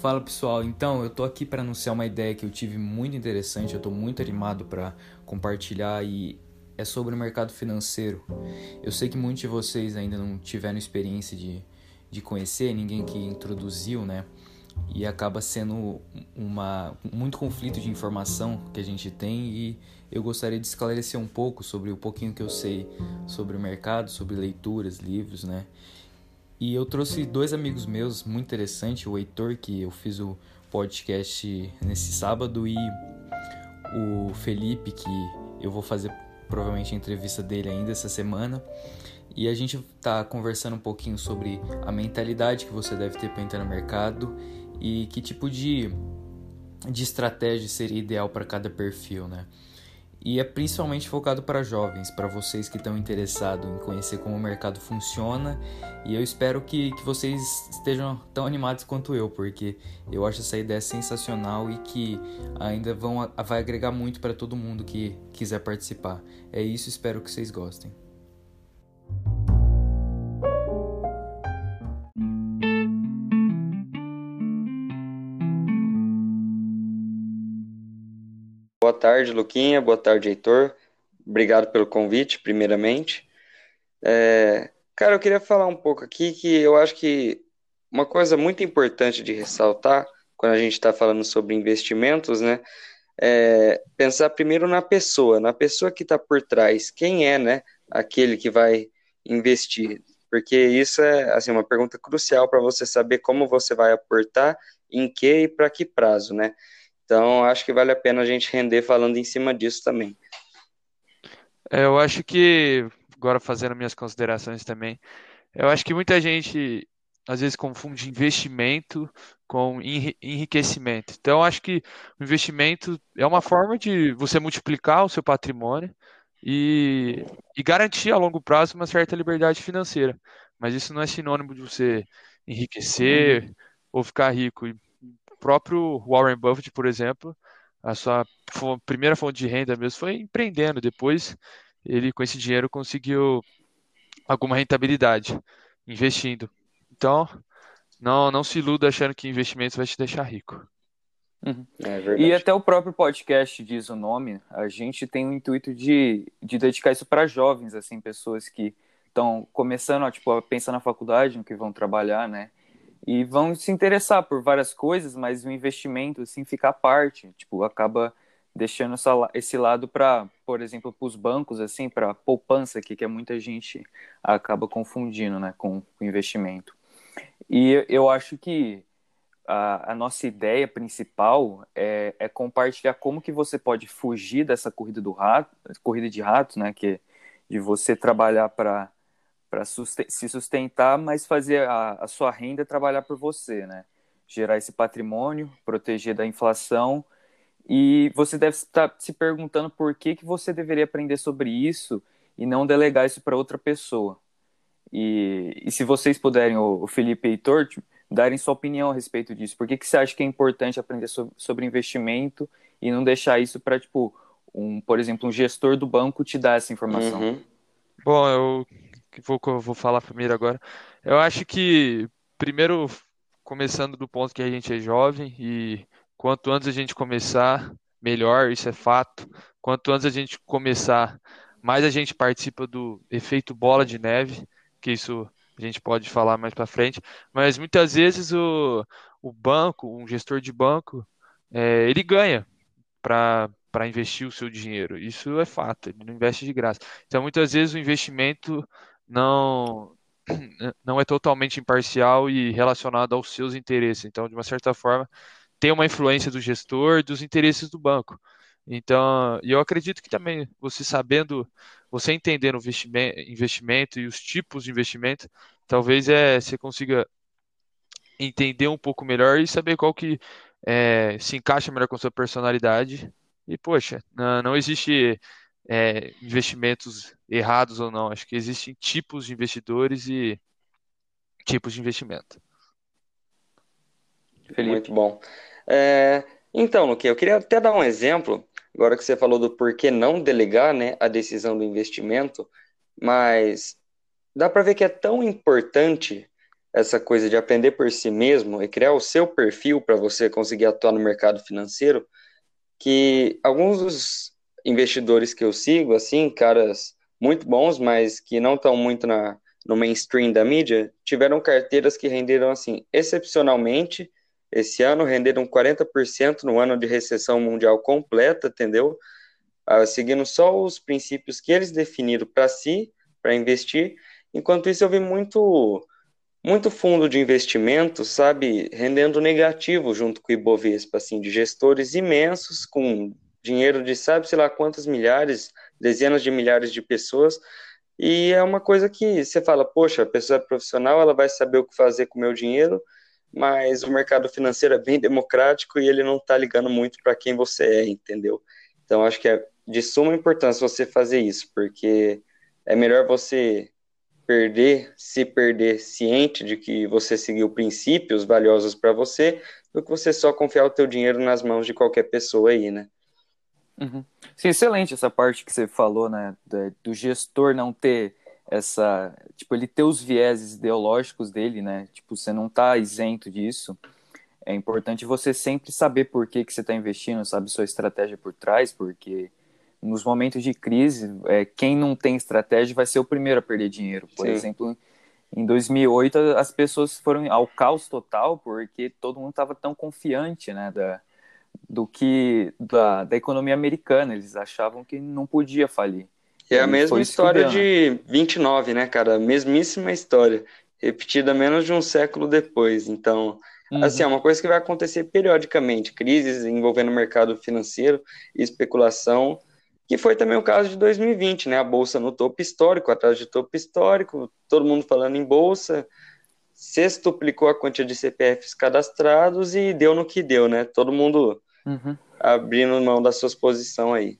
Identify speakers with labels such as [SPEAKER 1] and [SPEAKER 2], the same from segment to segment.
[SPEAKER 1] Fala pessoal, então eu tô aqui para anunciar uma ideia que eu tive muito interessante, eu tô muito animado para compartilhar e é sobre o mercado financeiro. Eu sei que muitos de vocês ainda não tiveram experiência de, de conhecer, ninguém que introduziu, né? E acaba sendo uma, muito conflito de informação que a gente tem e eu gostaria de esclarecer um pouco sobre o pouquinho que eu sei sobre o mercado, sobre leituras, livros, né? E eu trouxe dois amigos meus muito interessantes, o Heitor, que eu fiz o podcast nesse sábado, e o Felipe, que eu vou fazer provavelmente a entrevista dele ainda essa semana. E a gente tá conversando um pouquinho sobre a mentalidade que você deve ter para entrar no mercado e que tipo de, de estratégia seria ideal para cada perfil, né? E é principalmente focado para jovens, para vocês que estão interessados em conhecer como o mercado funciona. E eu espero que, que vocês estejam tão animados quanto eu, porque eu acho essa ideia sensacional e que ainda vão, vai agregar muito para todo mundo que quiser participar. É isso, espero que vocês gostem.
[SPEAKER 2] Tarde, Luquinha. Boa tarde, Heitor. Obrigado pelo convite, primeiramente. É, cara, eu queria falar um pouco aqui que eu acho que uma coisa muito importante de ressaltar quando a gente está falando sobre investimentos, né? É pensar primeiro na pessoa, na pessoa que está por trás. Quem é, né? Aquele que vai investir. Porque isso é assim, uma pergunta crucial para você saber como você vai aportar, em que e para que prazo, né? Então, acho que vale a pena a gente render falando em cima disso também.
[SPEAKER 3] É, eu acho que, agora fazendo minhas considerações também, eu acho que muita gente às vezes confunde investimento com enriquecimento. Então, acho que o investimento é uma forma de você multiplicar o seu patrimônio e, e garantir a longo prazo uma certa liberdade financeira. Mas isso não é sinônimo de você enriquecer ou ficar rico próprio Warren Buffett, por exemplo, a sua primeira fonte de renda mesmo foi empreendendo. Depois, ele com esse dinheiro conseguiu alguma rentabilidade investindo. Então, não, não se iluda achando que investimentos vai te deixar rico.
[SPEAKER 4] Uhum. É e até o próprio podcast diz o nome, a gente tem o intuito de, de dedicar isso para jovens, assim, pessoas que estão começando, tipo, a pensar na faculdade, no que vão trabalhar, né? E vão se interessar por várias coisas, mas o investimento assim fica à parte, tipo, acaba deixando essa, esse lado para, por exemplo, para os bancos assim, para poupança aqui, que é muita gente acaba confundindo, né, com o investimento. E eu acho que a, a nossa ideia principal é, é, compartilhar como que você pode fugir dessa corrida do rato, corrida de ratos, né, que de você trabalhar para para se sustentar, mas fazer a, a, sua renda trabalhar por você, né? Gerar esse patrimônio, proteger da inflação. E você deve estar se perguntando por que, que você deveria aprender sobre isso e não delegar isso para outra pessoa. E, e, se vocês puderem, o, o Felipe e Heitor, darem sua opinião a respeito disso. Por que, que você acha que é importante aprender sobre, sobre investimento e não deixar isso para, tipo, um, por exemplo, um gestor do banco te dar essa informação? Uhum.
[SPEAKER 3] Bom, eu vou, vou falar primeiro agora. Eu acho que, primeiro, começando do ponto que a gente é jovem e quanto antes a gente começar, melhor, isso é fato. Quanto antes a gente começar, mais a gente participa do efeito bola de neve, que isso a gente pode falar mais para frente. Mas muitas vezes o, o banco, um gestor de banco, é, ele ganha para investir o seu dinheiro. Isso é fato, ele não investe de graça. Então, muitas vezes o investimento não não é totalmente imparcial e relacionado aos seus interesses. Então, de uma certa forma, tem uma influência do gestor, dos interesses do banco. Então, eu acredito que também você sabendo, você entendendo o investimento, e os tipos de investimento, talvez é, você consiga entender um pouco melhor e saber qual que é, se encaixa melhor com a sua personalidade. E, poxa, não, não existe é, investimentos errados ou não. Acho que existem tipos de investidores e tipos de investimento.
[SPEAKER 2] Felipe. Muito bom. É, então, Luque, eu queria até dar um exemplo, agora que você falou do porquê não delegar né, a decisão do investimento, mas dá para ver que é tão importante essa coisa de aprender por si mesmo e criar o seu perfil para você conseguir atuar no mercado financeiro, que alguns dos investidores que eu sigo, assim, caras muito bons, mas que não estão muito na, no mainstream da mídia, tiveram carteiras que renderam, assim, excepcionalmente. Esse ano renderam 40% no ano de recessão mundial completa, entendeu? Ah, seguindo só os princípios que eles definiram para si, para investir. Enquanto isso, eu vi muito muito fundo de investimento, sabe, rendendo negativo junto com o Ibovespa, assim, de gestores imensos com dinheiro de sabe sei lá quantas milhares, dezenas de milhares de pessoas, e é uma coisa que você fala, poxa, a pessoa é profissional, ela vai saber o que fazer com o meu dinheiro, mas o mercado financeiro é bem democrático e ele não está ligando muito para quem você é, entendeu? Então acho que é de suma importância você fazer isso, porque é melhor você perder, se perder ciente de que você seguiu princípios valiosos para você, do que você só confiar o teu dinheiro nas mãos de qualquer pessoa aí, né?
[SPEAKER 4] Uhum. Sim, excelente essa parte que você falou, né, do gestor não ter essa, tipo, ele ter os vieses ideológicos dele, né, tipo, você não tá isento disso. É importante você sempre saber por que, que você está investindo, sabe sua estratégia por trás, porque nos momentos de crise, é, quem não tem estratégia vai ser o primeiro a perder dinheiro. Por Sim. exemplo, em 2008 as pessoas foram ao caos total porque todo mundo estava tão confiante, né, da, do que da, da economia americana. Eles achavam que não podia falir.
[SPEAKER 2] É a mesma história de 29, né, cara? A mesmíssima história, repetida menos de um século depois. Então, uhum. assim, é uma coisa que vai acontecer periodicamente, crises envolvendo o mercado financeiro e especulação, que foi também o caso de 2020, né? A bolsa no topo histórico, atrás de topo histórico, todo mundo falando em bolsa, sextuplicou a quantia de CPFs cadastrados e deu no que deu, né? Todo mundo uhum. abrindo mão da sua posição aí.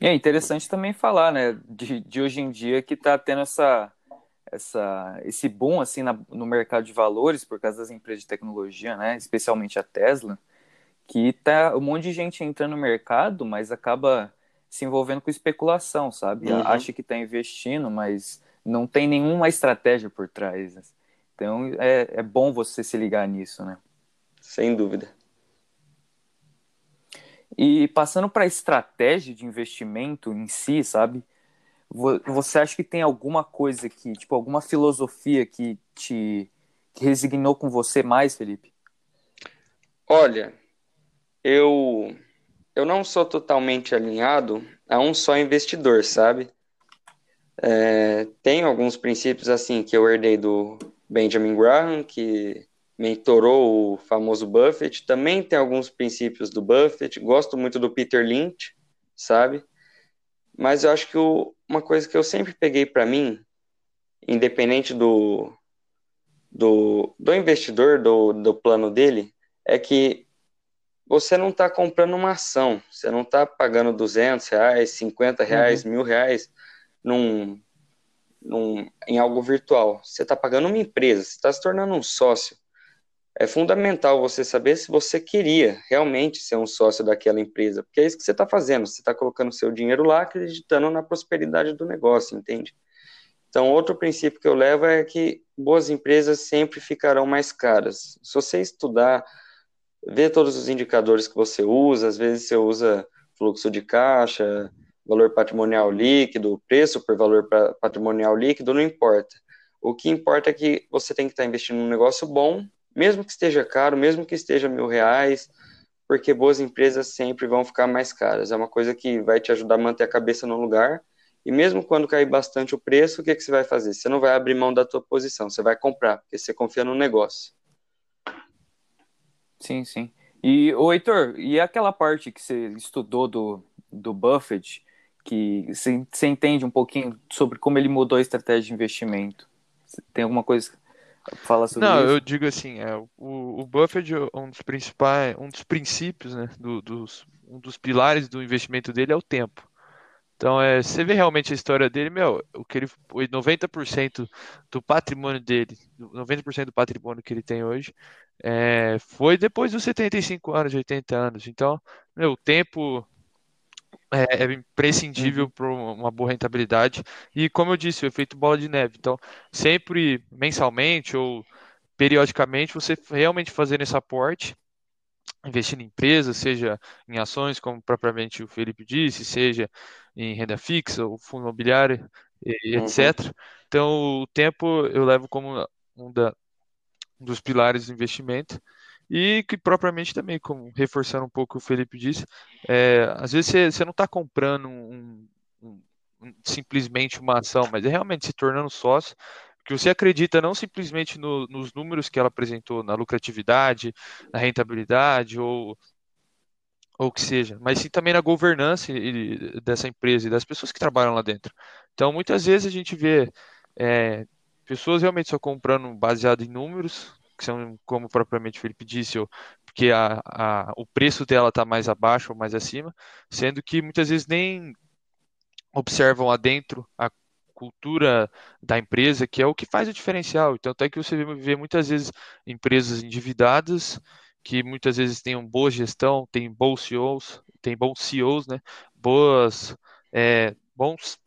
[SPEAKER 4] É interessante também falar, né, de, de hoje em dia que está tendo essa, essa, esse boom assim na, no mercado de valores por causa das empresas de tecnologia, né, especialmente a Tesla, que tá um monte de gente entrando no mercado, mas acaba se envolvendo com especulação, sabe? Uhum. Acha que está investindo, mas não tem nenhuma estratégia por trás. Então é, é bom você se ligar nisso, né?
[SPEAKER 2] Sem dúvida.
[SPEAKER 4] E passando para a estratégia de investimento em si, sabe? Você acha que tem alguma coisa que, tipo, alguma filosofia que te que resignou com você mais, Felipe?
[SPEAKER 2] Olha, eu eu não sou totalmente alinhado a um só investidor, sabe? É, tem alguns princípios assim que eu herdei do Benjamin Graham, que mentorou o famoso Buffett. Também tem alguns princípios do Buffett. Gosto muito do Peter Lynch, sabe? Mas eu acho que o, uma coisa que eu sempre peguei para mim, independente do, do, do investidor, do, do plano dele, é que você não está comprando uma ação, você não está pagando 200 reais, 50 reais, uhum. mil reais num, num, em algo virtual. Você está pagando uma empresa, você está se tornando um sócio. É fundamental você saber se você queria realmente ser um sócio daquela empresa, porque é isso que você está fazendo. Você está colocando seu dinheiro lá, acreditando na prosperidade do negócio, entende? Então, outro princípio que eu levo é que boas empresas sempre ficarão mais caras. Se você estudar, ver todos os indicadores que você usa, às vezes você usa fluxo de caixa, valor patrimonial líquido, preço por valor patrimonial líquido, não importa. O que importa é que você tem que estar investindo num negócio bom, mesmo que esteja caro, mesmo que esteja mil reais, porque boas empresas sempre vão ficar mais caras. É uma coisa que vai te ajudar a manter a cabeça no lugar. E mesmo quando cair bastante o preço, o que, que você vai fazer? Você não vai abrir mão da tua posição, você vai comprar, porque você confia no negócio.
[SPEAKER 4] Sim, sim. E, o Heitor, e aquela parte que você estudou do, do Buffett, que você, entende um pouquinho sobre como ele mudou a estratégia de investimento? Tem alguma coisa fala sobre
[SPEAKER 3] Não,
[SPEAKER 4] isso?
[SPEAKER 3] eu digo assim, é, o, o Buffett é um dos principais, um dos princípios, né, do, dos, um dos pilares do investimento dele é o tempo. Então, é, você vê realmente a história dele, meu, o que ele, 90% do patrimônio dele, 90% do patrimônio que ele tem hoje, é, foi depois dos 75 anos, 80 anos. Então, meu, o tempo é, é imprescindível uhum. para uma boa rentabilidade. E como eu disse, o efeito bola de neve. Então, sempre mensalmente ou periodicamente, você realmente fazendo esse aporte, investindo em empresas, seja em ações, como propriamente o Felipe disse, seja em renda fixa, ou fundo imobiliário, e, uhum. etc. Então, o tempo eu levo como um, da, um dos pilares do investimento. E que propriamente também, como reforçando um pouco o Felipe disse, é, às vezes você, não está comprando um, um, um, simplesmente uma ação, mas é realmente se tornando sócio, que você acredita não simplesmente no, nos números que ela apresentou, na lucratividade, na rentabilidade ou ou que seja, mas sim também na governança dessa empresa e das pessoas que trabalham lá dentro. Então, muitas vezes a gente vê é, pessoas realmente só comprando baseado em números, que são, como propriamente o Felipe disse, porque a, a, o preço dela está mais abaixo ou mais acima, sendo que muitas vezes nem observam adentro a cultura da empresa, que é o que faz o diferencial. Então, até que você vê muitas vezes empresas endividadas, que muitas vezes têm uma boa gestão, tem bons CEOs, tem bons CEOs, né? Boas, é, bons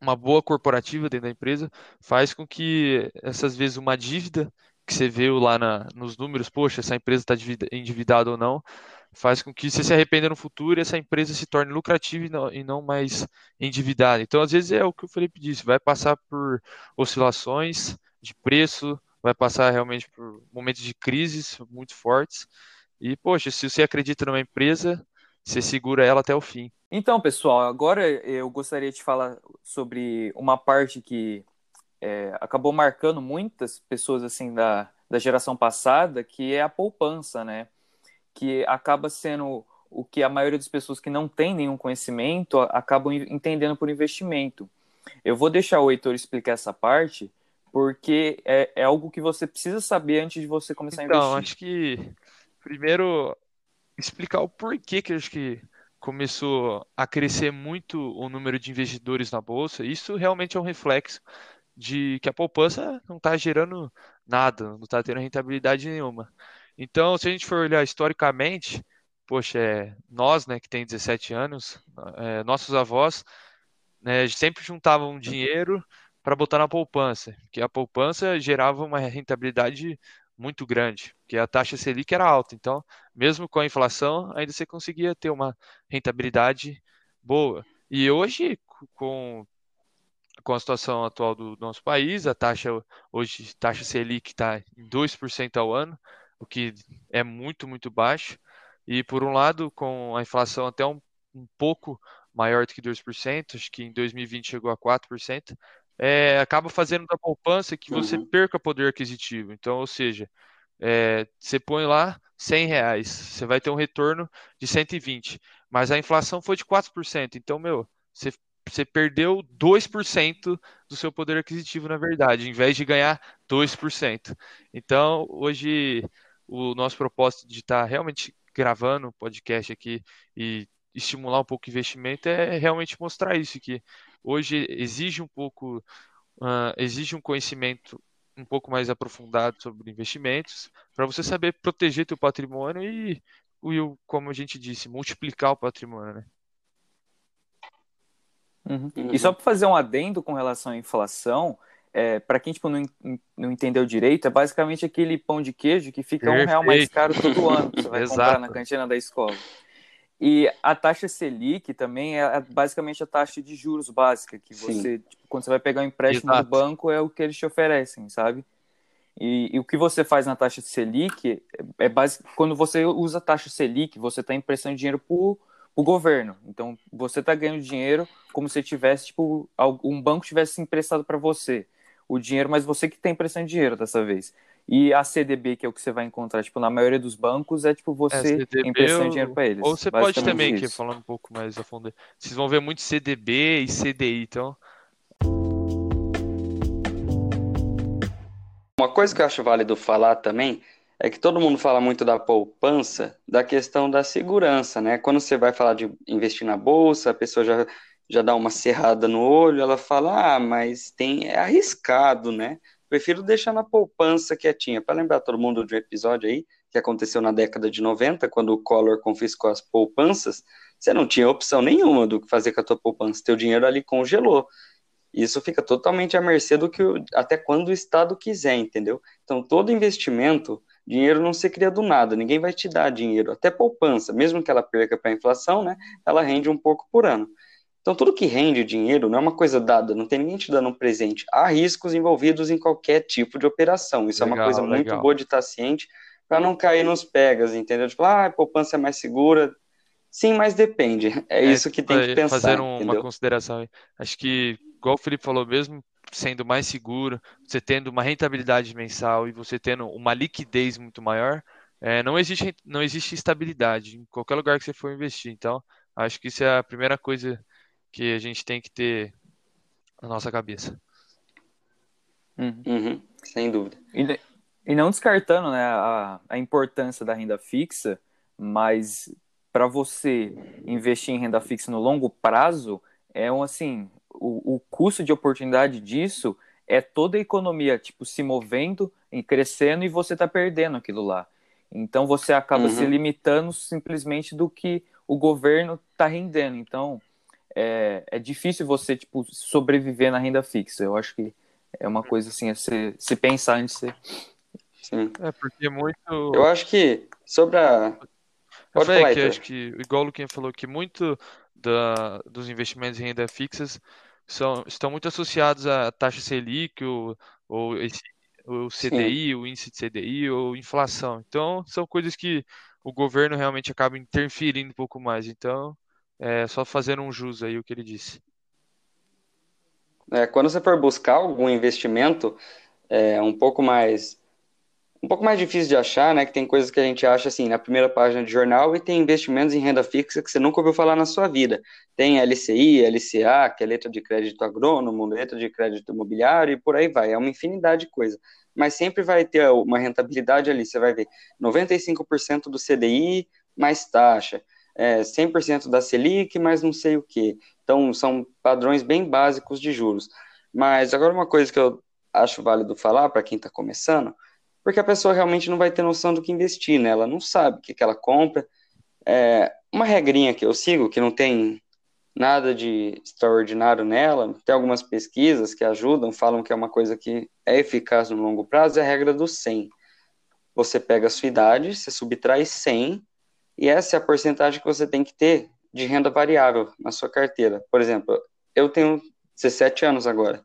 [SPEAKER 3] uma boa corporativa dentro da empresa faz com que essas vezes uma dívida que você viu lá na, nos números, poxa, essa empresa está endividada ou não, faz com que você se arrependa no futuro e essa empresa se torne lucrativa e não, e não mais endividada. Então, às vezes é o que o Felipe disse, vai passar por oscilações de preço, vai passar realmente por momentos de crises muito fortes. E, poxa, se você acredita numa empresa, você segura ela até o fim.
[SPEAKER 4] Então, pessoal, agora eu gostaria de falar sobre uma parte que é, acabou marcando muitas pessoas assim da, da geração passada, que é a poupança, né? Que acaba sendo o que a maioria das pessoas que não tem nenhum conhecimento acabam entendendo por investimento. Eu vou deixar o Heitor explicar essa parte, porque é, é algo que você precisa saber antes de você começar
[SPEAKER 3] então,
[SPEAKER 4] a investir.
[SPEAKER 3] Então, acho que primeiro explicar o porquê que acho que começou a crescer muito o número de investidores na bolsa. Isso realmente é um reflexo de que a poupança não está gerando nada, não está tendo rentabilidade nenhuma. Então, se a gente for olhar historicamente, poxa, é, nós, né, que tem 17 anos, é, nossos avós, né, sempre juntavam dinheiro para botar na poupança, que a poupança gerava uma rentabilidade muito grande, porque a taxa Selic era alta. Então, mesmo com a inflação, ainda você conseguia ter uma rentabilidade boa. E hoje, com, com a situação atual do nosso país, a taxa hoje, taxa Selic está em 2% ao ano, o que é muito, muito baixo. E por um lado, com a inflação até um, um pouco maior do que 2%, acho que em 2020 chegou a 4%, é, acaba fazendo da poupança que você uhum. perca poder aquisitivo. Então, ou seja, é, você põe lá 100 reais, você vai ter um retorno de 120, mas a inflação foi de 4%. Então, meu, você, você perdeu 2% do seu poder aquisitivo, na verdade, em vez de ganhar 2%. Então, hoje, o nosso propósito de estar realmente gravando o podcast aqui e estimular um pouco o investimento é realmente mostrar isso, que hoje exige um pouco, uh, exige um conhecimento um pouco mais aprofundado sobre investimentos, para você saber proteger teu patrimônio e, e, como a gente disse, multiplicar o patrimônio, né?
[SPEAKER 4] Uhum. Uhum. E só para fazer um adendo com relação à inflação, é, para quem tipo, não, não entendeu direito, é basicamente aquele pão de queijo que fica Perfeito. um real mais caro todo ano que você vai comprar na cantina da escola. E a taxa Selic também é basicamente a taxa de juros básica, que você, tipo, quando você vai pegar um empréstimo Exato. do banco, é o que eles te oferecem, sabe? E, e o que você faz na taxa Selic é, é base, quando você usa a taxa Selic, você está emprestando dinheiro para o governo. Então, você está ganhando dinheiro como se tivesse, tipo, um banco tivesse emprestado para você o dinheiro, mas você que está emprestando dinheiro dessa vez. E a CDB, que é o que você vai encontrar, tipo, na maioria dos bancos, é tipo você é, emprestando dinheiro para eles.
[SPEAKER 3] Ou você pode também, que falando um pouco mais a fundo, vocês vão ver muito CDB e CDI, então.
[SPEAKER 2] Uma coisa que eu acho válido falar também é que todo mundo fala muito da poupança, da questão da segurança, né? Quando você vai falar de investir na bolsa, a pessoa já, já dá uma cerrada no olho, ela fala, ah, mas tem, é arriscado, né? Prefiro deixar na poupança quietinha. Para lembrar todo mundo de um episódio aí que aconteceu na década de 90, quando o Collor confiscou as poupanças, você não tinha opção nenhuma do que fazer com a tua poupança, teu dinheiro ali congelou. Isso fica totalmente à mercê do que até quando o Estado quiser, entendeu? Então, todo investimento, dinheiro não se cria do nada, ninguém vai te dar dinheiro, até poupança, mesmo que ela perca para a inflação, né? Ela rende um pouco por ano. Então, tudo que rende dinheiro não é uma coisa dada, não tem ninguém te dando um presente. Há riscos envolvidos em qualquer tipo de operação. Isso legal, é uma coisa legal. muito boa de estar ciente para não cair nos pegas, entendeu? Tipo, ah, a poupança é mais segura. Sim, mas depende. É, é isso que tem que pensar.
[SPEAKER 3] Fazer
[SPEAKER 2] um,
[SPEAKER 3] uma consideração. Acho que, igual o Felipe falou mesmo, sendo mais seguro, você tendo uma rentabilidade mensal e você tendo uma liquidez muito maior, é, não, existe, não existe estabilidade em qualquer lugar que você for investir. Então, acho que isso é a primeira coisa que a gente tem que ter na nossa cabeça.
[SPEAKER 2] Uhum. Uhum, sem dúvida.
[SPEAKER 4] E, e, não descartando né, a, a importância da renda fixa, mas para você investir em renda fixa no longo prazo, é um assim, o, o custo de oportunidade disso é toda a economia tipo se movendo e crescendo e você está perdendo aquilo lá. Então você acaba uhum. se limitando simplesmente do que o governo está rendendo. Então é, é difícil você tipo sobreviver na renda fixa. Eu acho que é uma coisa assim a se, se pensar antes de
[SPEAKER 2] Sim.
[SPEAKER 3] É porque muito.
[SPEAKER 2] Eu acho que sobre a.
[SPEAKER 3] Pode eu falar, que acho que, igual o Luquinha falou, que muito da, dos investimentos em renda fixas são, estão muito associados à taxa Selic, ou, ou esse, o CDI, Sim. o índice de CDI, ou inflação. Então, são coisas que o governo realmente acaba interferindo um pouco mais. Então, é, só fazendo um jus aí o que ele disse.
[SPEAKER 2] É, quando você for buscar algum investimento é, um pouco mais um pouco mais difícil de achar, né? Que tem coisas que a gente acha assim na primeira página de jornal e tem investimentos em renda fixa que você nunca ouviu falar na sua vida. Tem LCI, LCA, que é letra de crédito agrônomo, letra de crédito imobiliário e por aí vai. É uma infinidade de coisas. Mas sempre vai ter uma rentabilidade ali. Você vai ver 95% do CDI mais taxa é, 100% da Selic, mas não sei o que. Então, são padrões bem básicos de juros. Mas agora uma coisa que eu acho válido falar para quem está começando, porque a pessoa realmente não vai ter noção do que investir, né? Ela não sabe o que, que ela compra. É, uma regrinha que eu sigo, que não tem nada de extraordinário nela, tem algumas pesquisas que ajudam, falam que é uma coisa que é eficaz no longo prazo, é a regra do 100. Você pega a sua idade, você subtrai 100 e essa é a porcentagem que você tem que ter de renda variável na sua carteira. Por exemplo, eu tenho 17 anos agora.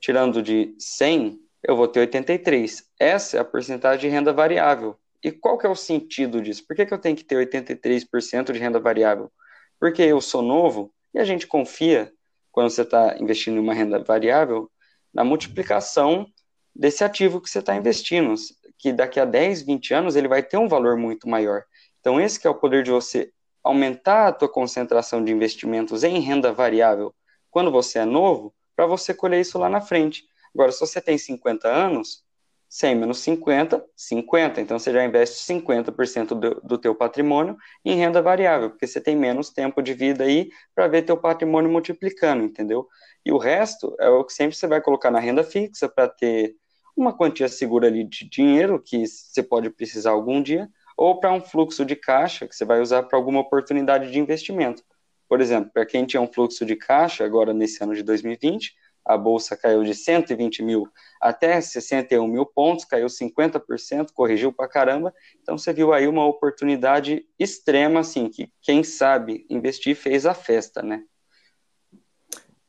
[SPEAKER 2] Tirando de 100, eu vou ter 83. Essa é a porcentagem de renda variável. E qual que é o sentido disso? Por que, que eu tenho que ter 83% de renda variável? Porque eu sou novo e a gente confia, quando você está investindo em uma renda variável, na multiplicação desse ativo que você está investindo, que daqui a 10, 20 anos ele vai ter um valor muito maior. Então, esse que é o poder de você aumentar a tua concentração de investimentos em renda variável quando você é novo, para você colher isso lá na frente. Agora, se você tem 50 anos, 100 menos 50, 50. Então, você já investe 50% do, do teu patrimônio em renda variável, porque você tem menos tempo de vida aí para ver teu patrimônio multiplicando, entendeu? E o resto é o que sempre você vai colocar na renda fixa para ter uma quantia segura ali de dinheiro que você pode precisar algum dia, ou para um fluxo de caixa que você vai usar para alguma oportunidade de investimento. Por exemplo, para quem tinha um fluxo de caixa agora nesse ano de 2020, a bolsa caiu de 120 mil até 61 mil pontos, caiu 50%, corrigiu para caramba. Então você viu aí uma oportunidade extrema, assim, que quem sabe investir fez a festa, né?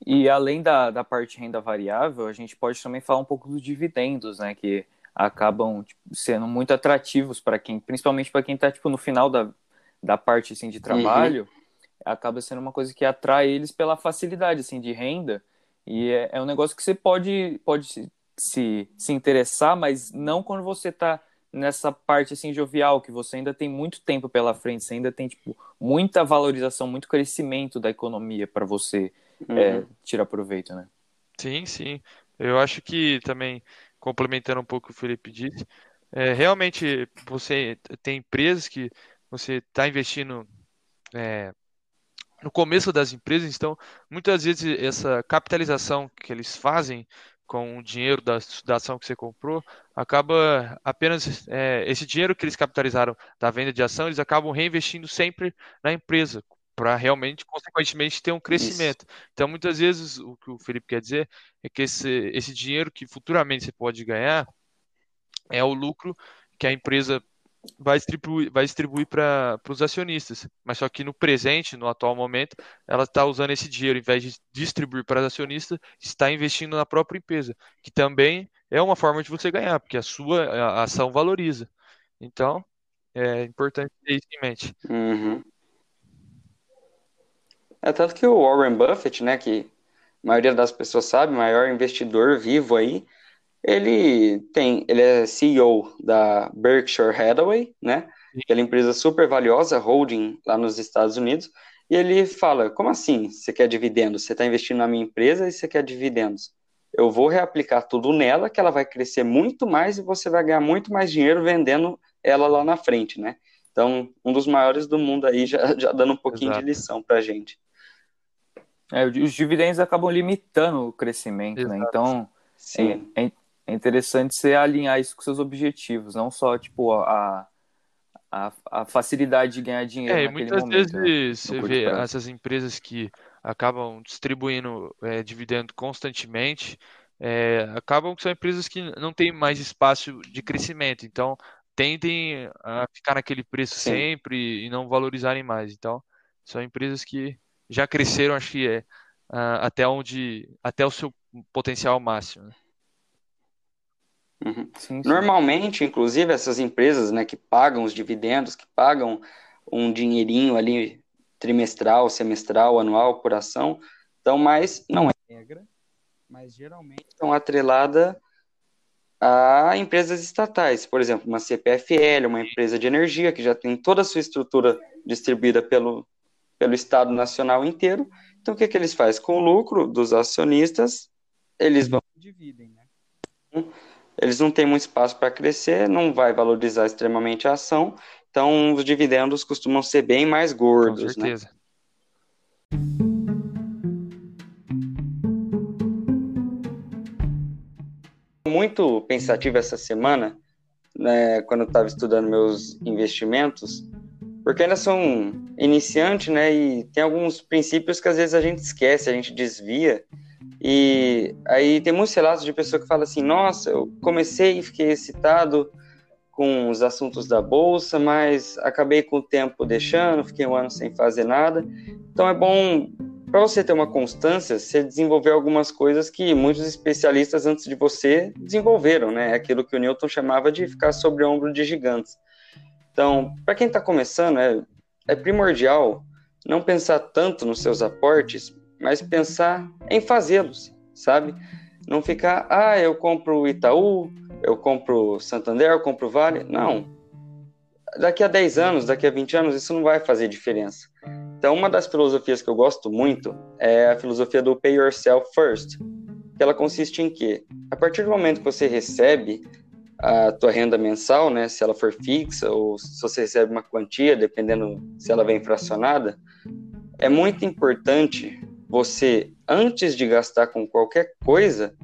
[SPEAKER 4] E além da, da parte renda variável, a gente pode também falar um pouco dos dividendos, né? Que acabam tipo, sendo muito atrativos para quem, principalmente para quem está tipo no final da, da parte assim de trabalho, uhum. acaba sendo uma coisa que atrai eles pela facilidade assim de renda e é, é um negócio que você pode pode se, se, se interessar, mas não quando você está nessa parte assim jovial que você ainda tem muito tempo pela frente, você ainda tem tipo muita valorização, muito crescimento da economia para você é, uhum. é, tirar proveito, né?
[SPEAKER 3] Sim, sim. Eu acho que também complementando um pouco o que o Felipe disse, é, realmente você tem empresas que você está investindo é, no começo das empresas, então muitas vezes essa capitalização que eles fazem com o dinheiro da, da ação que você comprou, acaba apenas é, esse dinheiro que eles capitalizaram da venda de ação, eles acabam reinvestindo sempre na empresa, para realmente, consequentemente, ter um crescimento. Isso. Então, muitas vezes, o que o Felipe quer dizer é que esse, esse dinheiro que futuramente você pode ganhar é o lucro que a empresa vai distribuir, vai distribuir para os acionistas. Mas só que no presente, no atual momento, ela está usando esse dinheiro, ao invés de distribuir para os acionistas, está investindo na própria empresa, que também é uma forma de você ganhar, porque a sua a ação valoriza. Então, é importante ter isso em mente.
[SPEAKER 2] Uhum. É tanto que o Warren Buffett, né, que a maioria das pessoas sabe, maior investidor vivo aí, ele tem, ele é CEO da Berkshire Hathaway, né? Aquela empresa super valiosa, holding lá nos Estados Unidos. E ele fala: como assim você quer dividendos? Você está investindo na minha empresa e você quer dividendos? Eu vou reaplicar tudo nela, que ela vai crescer muito mais e você vai ganhar muito mais dinheiro vendendo ela lá na frente, né? Então, um dos maiores do mundo aí, já, já dando um pouquinho Exato. de lição para gente.
[SPEAKER 4] É, os dividendos acabam limitando o crescimento, né? Exato. né? Então, Sim. É, é, é interessante você alinhar isso com seus objetivos, não só, tipo, a, a, a facilidade de ganhar dinheiro
[SPEAKER 3] É, muitas momento, né, vezes né? você vê prazo. essas empresas que acabam distribuindo é, dividendo constantemente, é, acabam que são empresas que não têm mais espaço de crescimento, então tendem a ficar naquele preço Sim. sempre e não valorizarem mais. Então, são empresas que já cresceram, acho que é, até onde, até o seu potencial máximo. Né?
[SPEAKER 2] Uhum. Sim, sim. Normalmente, inclusive, essas empresas né, que pagam os dividendos, que pagam um dinheirinho ali trimestral, semestral, anual por ação, então, mas não é regra, mas geralmente estão atrelada a empresas estatais, por exemplo, uma CPFL, uma empresa de energia que já tem toda a sua estrutura distribuída pelo, pelo Estado Nacional inteiro. Então, o que, que eles fazem? Com o lucro dos acionistas, eles vão dividem, né? Eles não têm muito espaço para crescer, não vai valorizar extremamente a ação, então os dividendos costumam ser bem mais gordos. Com né? certeza. Né? Muito pensativo essa semana, né, quando eu estava estudando meus investimentos, porque ainda sou um iniciante, né, e tem alguns princípios que às vezes a gente esquece, a gente desvia, e aí tem muitos relatos de pessoa que fala assim: nossa, eu comecei e fiquei excitado com os assuntos da bolsa, mas acabei com o tempo deixando, fiquei um ano sem fazer nada. Então é bom para você ter uma constância, você desenvolver algumas coisas que muitos especialistas antes de você desenvolveram, né? É aquilo que o Newton chamava de ficar sobre o ombro de gigantes. Então, para quem está começando, é, é primordial não pensar tanto nos seus aportes, mas pensar em fazê-los, sabe? Não ficar, ah, eu compro Itaú, eu compro Santander, eu compro Vale. Não. Daqui a 10 anos, daqui a 20 anos, isso não vai fazer diferença. Então, uma das filosofias que eu gosto muito é a filosofia do pay yourself first. Que ela consiste em quê? A partir do momento que você recebe a tua renda mensal, né, se ela for fixa ou se você recebe uma quantia, dependendo se ela vem fracionada, é muito importante você, antes de gastar com qualquer coisa,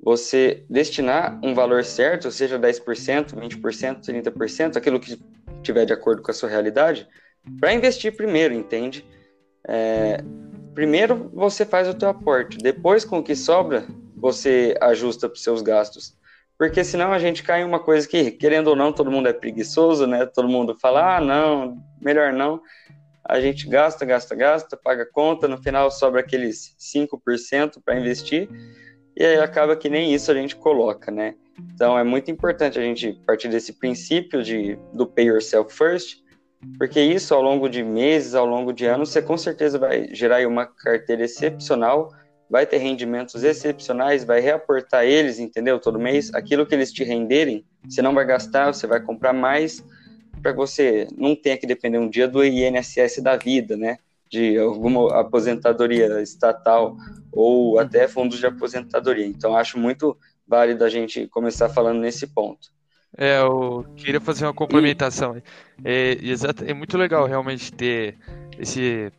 [SPEAKER 2] você destinar um valor certo, seja 10%, 20%, 30%, aquilo que tiver de acordo com a sua realidade, para investir primeiro, entende? É, primeiro você faz o teu aporte, depois com o que sobra, você ajusta para os seus gastos. Porque senão a gente cai em uma coisa que, querendo ou não, todo mundo é preguiçoso, né? Todo mundo fala, ah, não, melhor não a gente gasta, gasta, gasta, paga conta, no final sobra aqueles 5% para investir, e aí acaba que nem isso a gente coloca, né? Então é muito importante a gente partir desse princípio de, do pay yourself first, porque isso ao longo de meses, ao longo de anos, você com certeza vai gerar uma carteira excepcional, vai ter rendimentos excepcionais, vai reaportar eles, entendeu? Todo mês, aquilo que eles te renderem, você não vai gastar, você vai comprar mais, para que você não tenha que depender um dia do INSS da vida, né? De alguma aposentadoria estatal ou até fundos de aposentadoria. Então, acho muito válido a gente começar falando nesse ponto.
[SPEAKER 3] É, eu queria fazer uma complementação. É, exato, é muito legal realmente ter esse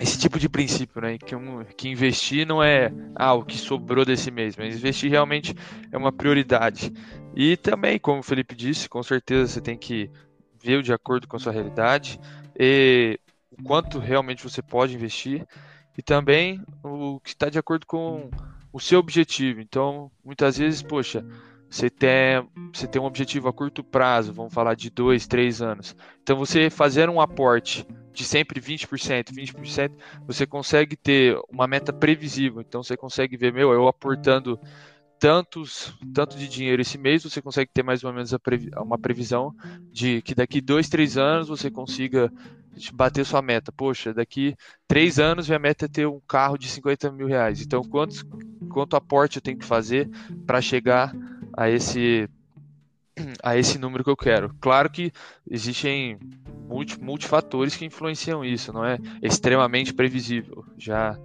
[SPEAKER 3] esse tipo de princípio, né? Que, um, que investir não é ah, o que sobrou desse mês, mas investir realmente é uma prioridade. E também, como o Felipe disse, com certeza você tem que ver de acordo com a sua realidade. E o quanto realmente você pode investir e também o que está de acordo com o seu objetivo. Então, muitas vezes, poxa, você tem, você tem um objetivo a curto prazo, vamos falar de dois, três anos. Então, você fazer um aporte de sempre 20%, 20%, você consegue ter uma meta previsível. Então, você consegue ver, meu, eu aportando tantos, tanto de dinheiro esse mês, você consegue ter mais ou menos uma previsão de que daqui dois, três anos você consiga bater sua meta. Poxa, daqui três anos minha meta é ter um carro de 50 mil reais. Então, quantos, quanto aporte eu tenho que fazer para chegar a esse a esse número que eu quero. Claro que existem multi, multifatores que influenciam isso, não é extremamente previsível. Já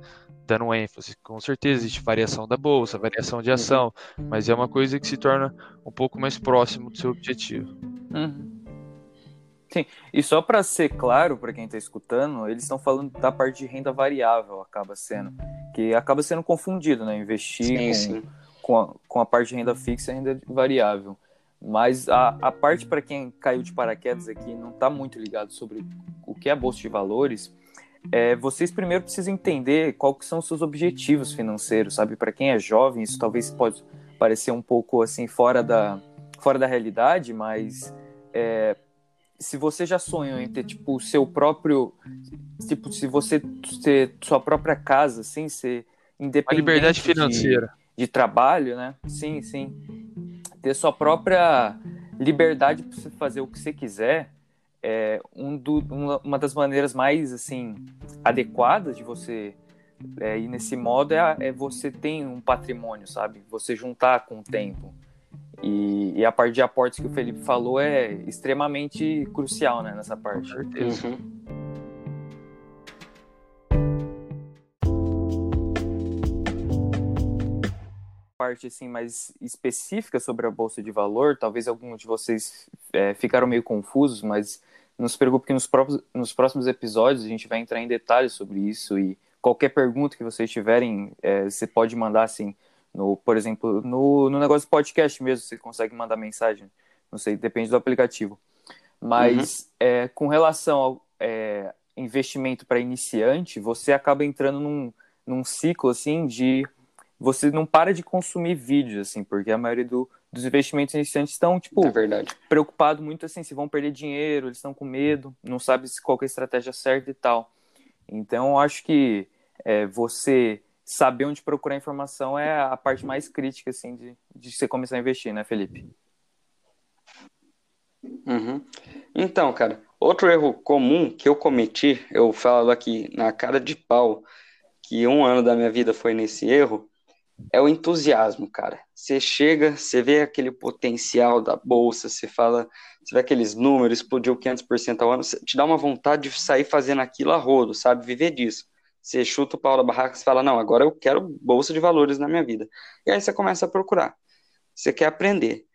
[SPEAKER 3] dando um ênfase. Com certeza existe variação da bolsa, variação de ação, mas é uma coisa que se torna um pouco mais próximo do seu objetivo.
[SPEAKER 4] Uhum. Sim, e só para ser claro para quem está escutando, eles estão falando da parte de renda variável, acaba sendo, que acaba sendo confundido, né? Investir sim, com, sim. Com, a, com a parte de renda fixa e renda variável. Mas a, a parte para quem caiu de paraquedas aqui não está muito ligado sobre o que é a bolsa de valores, é, vocês primeiro precisam entender quais são os seus objetivos financeiros, sabe? Para quem é jovem, isso talvez pode parecer um pouco assim fora da, fora da realidade, mas é, se você já sonhou em ter tipo o seu próprio, tipo se você ter sua própria casa, assim, ser independente,
[SPEAKER 3] a liberdade financeira
[SPEAKER 4] de, de trabalho, né? Sim, sim, ter sua própria liberdade para você fazer o que você quiser é, um do, uma, uma, das maneiras mais assim adequadas de você é, ir nesse modo é, é, você tem um patrimônio, sabe? Você juntar com o tempo. E, e, a parte de aportes que o Felipe falou é extremamente crucial né, nessa parte. Com certeza. Uhum. Parte assim mais específica sobre a bolsa de valor, talvez alguns de vocês é, ficaram meio confusos, mas não se preocupe que nos, próprios, nos próximos episódios a gente vai entrar em detalhes sobre isso e qualquer pergunta que vocês tiverem, é, você pode mandar assim, no, por exemplo, no, no negócio podcast mesmo, você consegue mandar mensagem, não sei, depende do aplicativo. Mas uhum. é, com relação ao é, investimento para iniciante, você acaba entrando num, num ciclo assim de você não para de consumir vídeos, assim, porque a maioria do, dos investimentos iniciantes estão, tipo,
[SPEAKER 2] é verdade.
[SPEAKER 4] preocupado muito assim, se vão perder dinheiro, eles estão com medo, não sabe qual é a estratégia certa e tal. Então, eu acho que é, você saber onde procurar informação é a parte mais crítica, assim, de, de você começar a investir, né, Felipe?
[SPEAKER 2] Uhum. Então, cara, outro erro comum que eu cometi, eu falo aqui na cara de pau, que um ano da minha vida foi nesse erro, é o entusiasmo, cara. Você chega, você vê aquele potencial da bolsa, você fala, você vê aqueles números, explodiu 500% ao ano, te dá uma vontade de sair fazendo aquilo a rodo, sabe? Viver disso. Você chuta o pau da barraca e fala, não, agora eu quero bolsa de valores na minha vida. E aí você começa a procurar. Você quer aprender.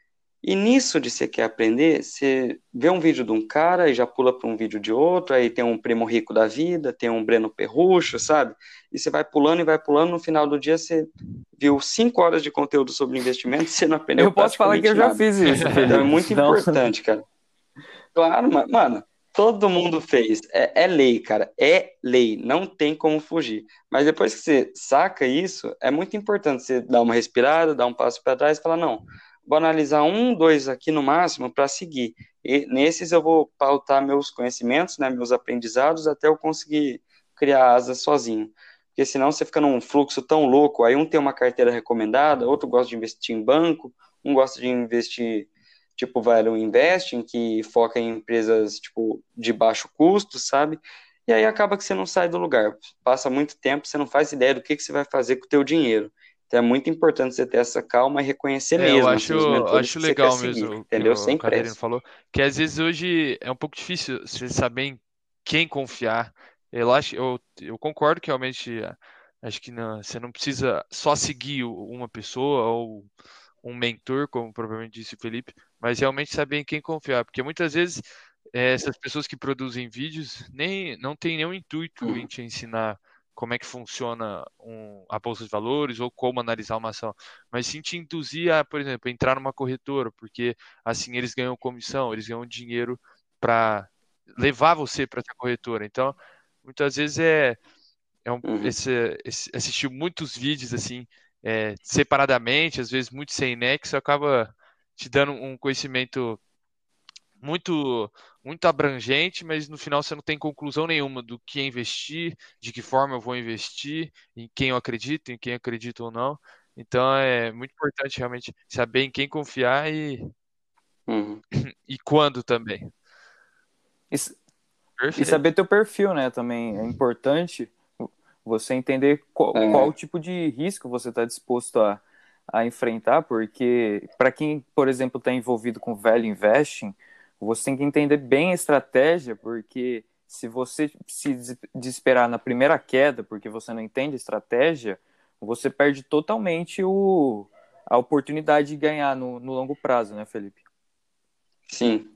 [SPEAKER 2] E nisso de você quer aprender, você vê um vídeo de um cara e já pula para um vídeo de outro, aí tem um primo rico da vida, tem um Breno Perrucho, sabe? E você vai pulando e vai pulando, no final do dia você viu cinco horas de conteúdo sobre investimento e você não aprendeu
[SPEAKER 4] Eu posso falar que eu já fiz isso.
[SPEAKER 2] Então é muito não. importante, cara. Claro, mano, todo mundo fez. É, é lei, cara. É lei. Não tem como fugir. Mas depois que você saca isso, é muito importante você dar uma respirada, dar um passo para trás e falar, não vou analisar um, dois aqui no máximo para seguir. E nesses eu vou pautar meus conhecimentos, né, meus aprendizados, até eu conseguir criar asas sozinho. Porque senão você fica num fluxo tão louco, aí um tem uma carteira recomendada, outro gosta de investir em banco, um gosta de investir tipo Value Investing, que foca em empresas tipo de baixo custo, sabe? E aí acaba que você não sai do lugar. Passa muito tempo, você não faz ideia do que, que você vai fazer com o teu dinheiro. Então é muito importante você ter essa calma e reconhecer é, mesmo.
[SPEAKER 3] Eu acho, acho legal mesmo. Seguir, entendeu? Sem pressa. falou. Que às vezes hoje é um pouco difícil você saber em quem confiar. Eu acho, eu, eu concordo que realmente acho que não, você não precisa só seguir uma pessoa ou um mentor, como provavelmente disse o Felipe, mas realmente saber em quem confiar, porque muitas vezes é, essas pessoas que produzem vídeos nem não tem nenhum intuito em te ensinar como é que funciona um, a bolsa de valores ou como analisar uma ação, mas sim te induzir a, por exemplo, entrar numa corretora, porque assim eles ganham comissão, eles ganham dinheiro para levar você para essa corretora. Então, muitas vezes é, é um, uhum. esse, esse, assistir muitos vídeos assim é, separadamente, às vezes muito sem nexo, acaba te dando um conhecimento muito muito abrangente, mas no final você não tem conclusão nenhuma do que investir, de que forma eu vou investir, em quem eu acredito, em quem acredito ou não. Então é muito importante realmente saber em quem confiar e, uhum. e quando também.
[SPEAKER 4] E, e, saber teu perfil, né? Também é importante você entender qual, é. qual tipo de risco você está disposto a, a enfrentar, porque para quem, por exemplo, está envolvido com value investing, você tem que entender bem a estratégia, porque se você se desesperar na primeira queda, porque você não entende a estratégia, você perde totalmente o, a oportunidade de ganhar no, no longo prazo, né, Felipe?
[SPEAKER 2] Sim.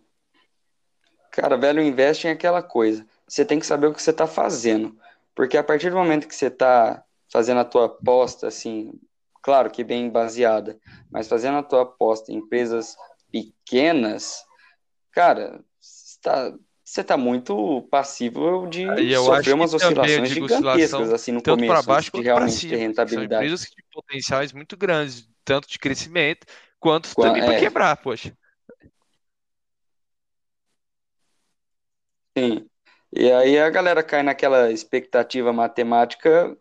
[SPEAKER 2] Cara, velho investing é aquela coisa. Você tem que saber o que você está fazendo. Porque a partir do momento que você está fazendo a tua aposta, assim, claro que bem baseada, mas fazendo a tua aposta em empresas pequenas, cara, está, você está muito passivo de sofrer umas oscilações gigantescas assim no tanto começo,
[SPEAKER 3] baixo de realmente ter rentabilidade. São empresas têm potenciais muito grandes, tanto de crescimento quanto Qua, também é. para quebrar, poxa.
[SPEAKER 2] Sim. E aí a galera cai naquela expectativa matemática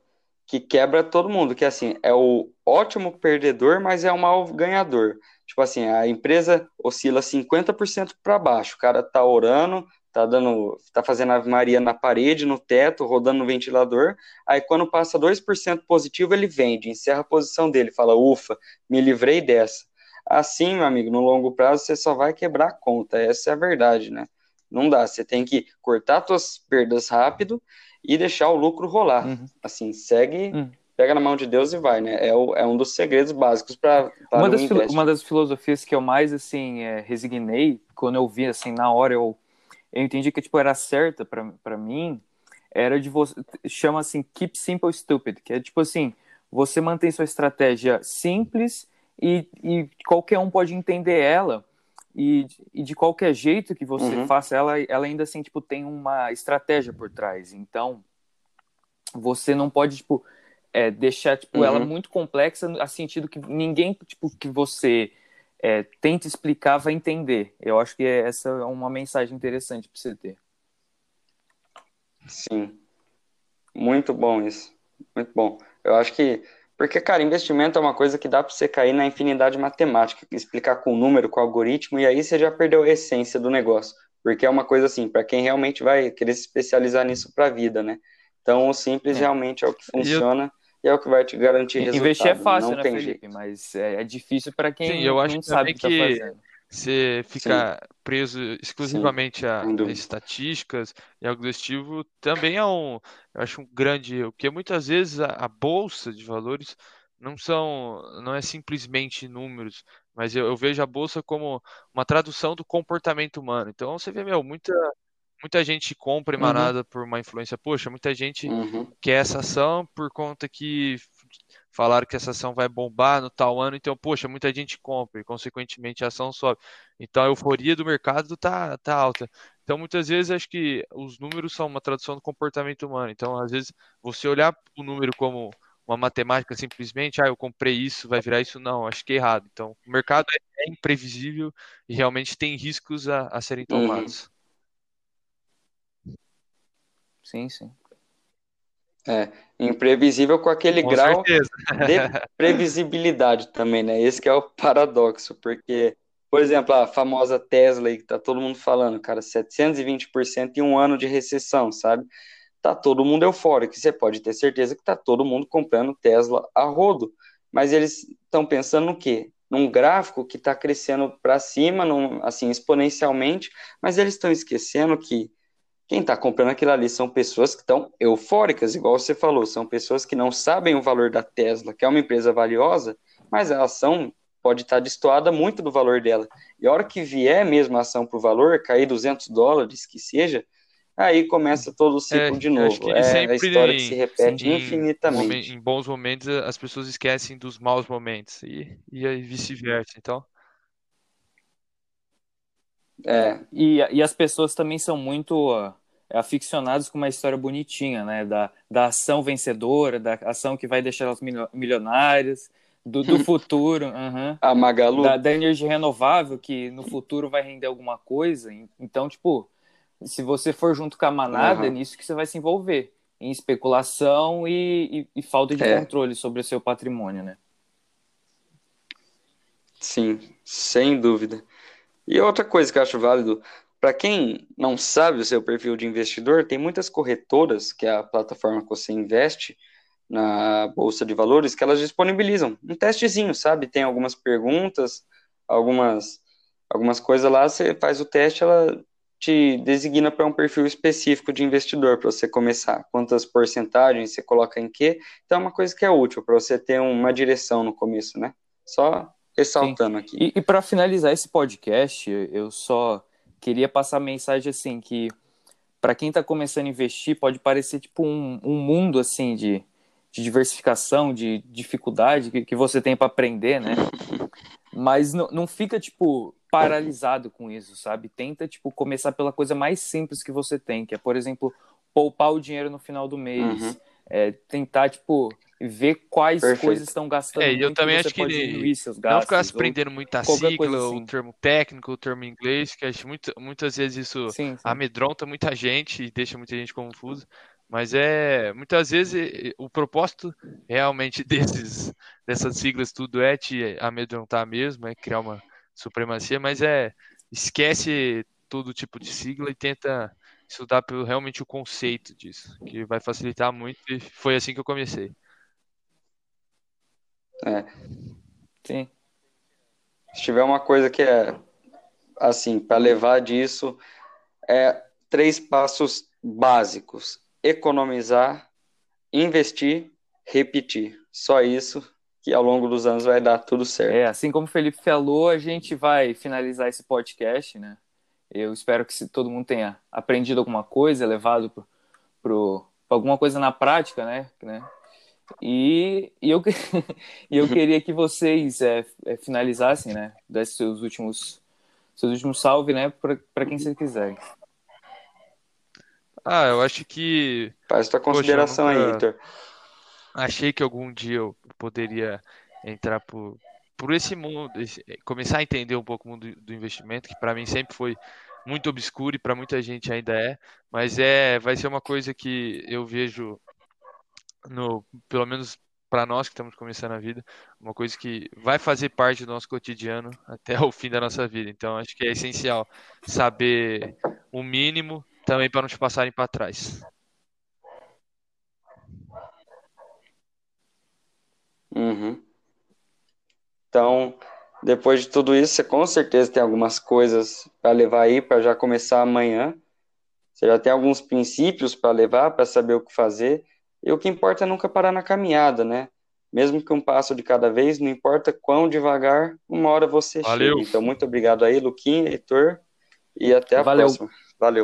[SPEAKER 2] que quebra todo mundo, que assim, é o ótimo perdedor, mas é o mau ganhador. Tipo assim, a empresa oscila 50% para baixo. O cara tá orando, tá dando, tá fazendo Ave Maria na parede, no teto, rodando no ventilador. Aí quando passa 2% positivo, ele vende, encerra a posição dele, fala: "Ufa, me livrei dessa". Assim, meu amigo, no longo prazo você só vai quebrar a conta. Essa é a verdade, né? Não dá, você tem que cortar suas perdas rápido e deixar o lucro rolar. Uhum. Assim, segue uhum pega na mão de Deus e vai, né? É, o, é um dos segredos básicos para
[SPEAKER 4] uma, das uma das filosofias que eu mais, assim, é, resignei, quando eu vi, assim, na hora eu, eu entendi que, tipo, era certa para mim, era de você, chama assim, keep simple stupid, que é, tipo assim, você mantém sua estratégia simples e, e qualquer um pode entender ela, e, e de qualquer jeito que você uhum. faça ela, ela ainda, assim, tipo, tem uma estratégia por trás, então... Você não pode, tipo, é, deixar tipo, uhum. ela muito complexa, a sentido que ninguém tipo, que você é, tenta explicar vai entender. Eu acho que essa é uma mensagem interessante para você ter.
[SPEAKER 2] Sim. Muito bom isso. Muito bom. Eu acho que. Porque, cara, investimento é uma coisa que dá para você cair na infinidade matemática, explicar com número, com algoritmo, e aí você já perdeu a essência do negócio. Porque é uma coisa assim, para quem realmente vai querer se especializar nisso para a vida, né? Então, o simples é. realmente é o que funciona. E é o que vai te garantir resultado.
[SPEAKER 4] Investir é fácil, não né, Felipe? Jeito. Mas é, é, difícil para quem Sim, eu acho não sabe o que está fazendo.
[SPEAKER 3] Você fica Sim. preso exclusivamente a, a, estatísticas e algo desse também é um, eu acho um grande erro, porque muitas vezes a, a, bolsa de valores não são, não é simplesmente números, mas eu, eu, vejo a bolsa como uma tradução do comportamento humano. Então você vê, meu, muita muita gente compra emanada uhum. por uma influência. Poxa, muita gente uhum. quer essa ação por conta que falaram que essa ação vai bombar no tal ano, então, poxa, muita gente compra e, consequentemente, a ação sobe. Então, a euforia do mercado tá, tá alta. Então, muitas vezes, acho que os números são uma tradução do comportamento humano. Então, às vezes, você olhar o número como uma matemática simplesmente, ah, eu comprei isso, vai virar isso, não, acho que é errado. Então, o mercado é imprevisível e realmente tem riscos a, a serem uhum. tomados. Uhum.
[SPEAKER 4] Sim, sim.
[SPEAKER 2] É, imprevisível com aquele com grau certeza. de previsibilidade também, né? Esse que é o paradoxo, porque, por exemplo, a famosa Tesla aí que tá todo mundo falando, cara, 720% em um ano de recessão, sabe? Tá todo mundo eufórico, você pode ter certeza que tá todo mundo comprando Tesla a rodo, mas eles estão pensando no quê? Num gráfico que está crescendo para cima, num, assim, exponencialmente, mas eles estão esquecendo que quem está comprando aquilo ali são pessoas que estão eufóricas, igual você falou, são pessoas que não sabem o valor da Tesla, que é uma empresa valiosa, mas a ação pode estar tá destoada muito do valor dela. E a hora que vier mesmo a ação para o valor, cair 200 dólares, que seja, aí começa todo o ciclo é, de novo. É a história que se repete em, infinitamente.
[SPEAKER 3] Em bons momentos, as pessoas esquecem dos maus momentos, e, e vice-versa, então...
[SPEAKER 4] É. E, e as pessoas também são muito aficionados com uma história bonitinha, né? Da, da ação vencedora, da ação que vai deixar elas milionárias, do, do futuro, uhum,
[SPEAKER 2] a Magalu.
[SPEAKER 4] Da, da, energia renovável, que no futuro vai render alguma coisa. Então, tipo, se você for junto com a manada, uhum. é nisso que você vai se envolver. Em especulação e, e, e falta de é. controle sobre o seu patrimônio, né?
[SPEAKER 2] Sim, sem dúvida. E outra coisa que eu acho válido, para quem não sabe o seu perfil de investidor, tem muitas corretoras, que é a plataforma que você investe na bolsa de valores, que elas disponibilizam um testezinho, sabe? Tem algumas perguntas, algumas algumas coisas lá, você faz o teste, ela te designa para um perfil específico de investidor para você começar. Quantas porcentagens você coloca em quê? Então é uma coisa que é útil para você ter uma direção no começo, né? Só ressaltando Sim. aqui.
[SPEAKER 4] E, e para finalizar esse podcast, eu só queria passar a mensagem assim que para quem está começando a investir pode parecer tipo um, um mundo assim de, de diversificação, de dificuldade que, que você tem para aprender, né? Mas não, não fica tipo paralisado com isso, sabe? Tenta tipo começar pela coisa mais simples que você tem, que é por exemplo poupar o dinheiro no final do mês, uhum. É, tentar tipo ver quais Perfeito. coisas estão gastando.
[SPEAKER 3] É, eu também acho que gastos, não ficar se prendendo muito a sigla, assim. o termo técnico, o termo inglês, que acho muito, muitas vezes isso sim, sim. amedronta muita gente e deixa muita gente confusa. Mas é muitas vezes o propósito realmente desses dessas siglas tudo é te amedrontar mesmo, é criar uma supremacia, mas é esquece todo tipo de sigla e tenta estudar pelo realmente o conceito disso, que vai facilitar muito e foi assim que eu comecei.
[SPEAKER 2] É. Sim. Se tiver uma coisa que é assim, para levar disso, é três passos básicos: economizar, investir, repetir. Só isso que ao longo dos anos vai dar tudo certo.
[SPEAKER 4] É, assim como o Felipe falou, a gente vai finalizar esse podcast, né? Eu espero que todo mundo tenha aprendido alguma coisa, levado para alguma coisa na prática, né? né? E, e, eu, e eu queria que vocês é, é, finalizassem, né? Dessem seus últimos, seus últimos salve, né? Para quem vocês quiserem.
[SPEAKER 3] Ah, eu acho que.
[SPEAKER 2] Faz tua consideração Poxa, aí, Heitor.
[SPEAKER 3] Achei que algum dia eu poderia entrar por, por esse mundo, esse, começar a entender um pouco o mundo do investimento, que para mim sempre foi muito obscuro e para muita gente ainda é, mas é, vai ser uma coisa que eu vejo no, pelo menos para nós que estamos começando a vida, uma coisa que vai fazer parte do nosso cotidiano até o fim da nossa vida. Então, acho que é essencial saber o mínimo também para não te passarem para trás.
[SPEAKER 2] Uhum. Então, depois de tudo isso, você com certeza tem algumas coisas para levar aí para já começar amanhã. Você já tem alguns princípios para levar, para saber o que fazer. E o que importa é nunca parar na caminhada, né? Mesmo que um passo de cada vez, não importa quão devagar, uma hora você Valeu. chega. Então, muito obrigado aí, Luquinha, Heitor, e até a Valeu. próxima. Valeu.